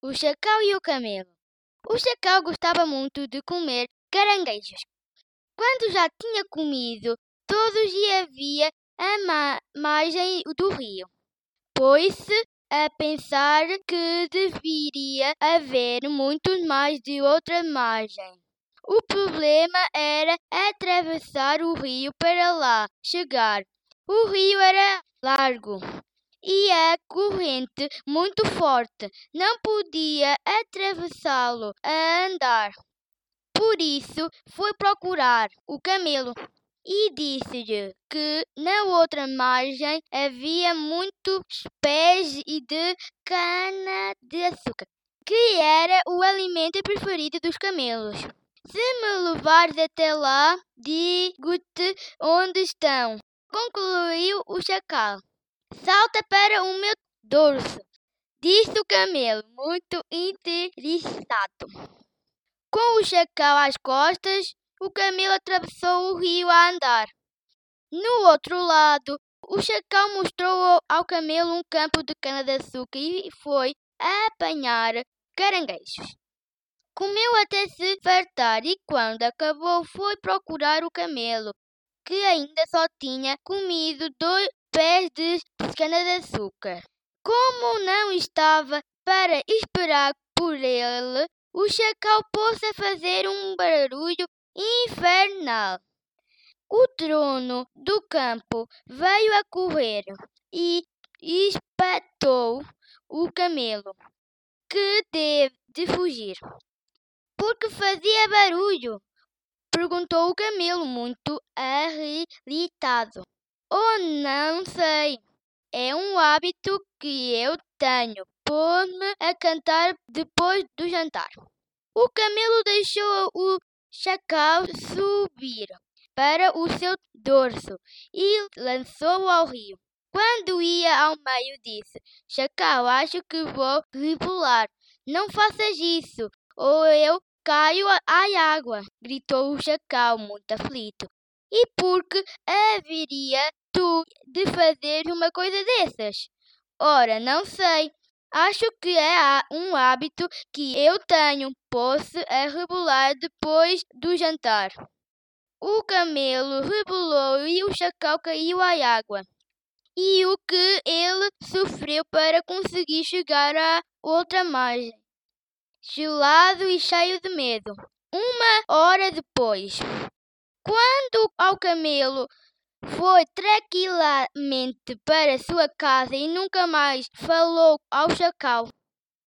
O chacal e o camelo. O chacal gostava muito de comer caranguejos. Quando já tinha comido todos e havia a margem do rio, pôs-se a pensar que deveria haver muitos mais de outra margem. O problema era atravessar o rio para lá chegar. O rio era largo e a corrente muito forte. Não podia atravessá-lo a andar. Por isso foi procurar o camelo e disse-lhe que na outra margem havia muitos pés de cana-de-açúcar, que era o alimento preferido dos camelos. Se me levares até lá, digo-te onde estão, concluiu o chacal. Salta para o meu dorso, disse o camelo, muito interessado. Com o chacal às costas, o camelo atravessou o rio a andar. No outro lado, o chacal mostrou ao camelo um campo de cana-de-açúcar e foi apanhar caranguejos. Comeu até se fartar e, quando acabou, foi procurar o camelo, que ainda só tinha comido dois pés de cana-de-açúcar. Como não estava para esperar por ele, o chacal pôs a fazer um barulho infernal. O trono do campo veio a correr e espetou o camelo, que teve de fugir. Porque fazia barulho? Perguntou o camelo, muito irritado. Oh, não sei. É um hábito que eu tenho. Pôr-me a cantar depois do jantar. O camelo deixou o chacal subir para o seu dorso e lançou-o ao rio. Quando ia ao meio, disse: Chacal, acho que vou rebolar. Não faças isso, ou eu caio à água, gritou o chacal, muito aflito. E por que haveria de fazer uma coisa dessas? Ora, não sei. Acho que é um hábito que eu tenho. Posso a rebolar depois do jantar. O camelo rebolou e o chacal caiu à água. E o que ele sofreu para conseguir chegar à outra margem, gelado e cheio de medo. Uma hora depois, quando ao camelo foi tranquilamente para sua casa e nunca mais falou ao chacal.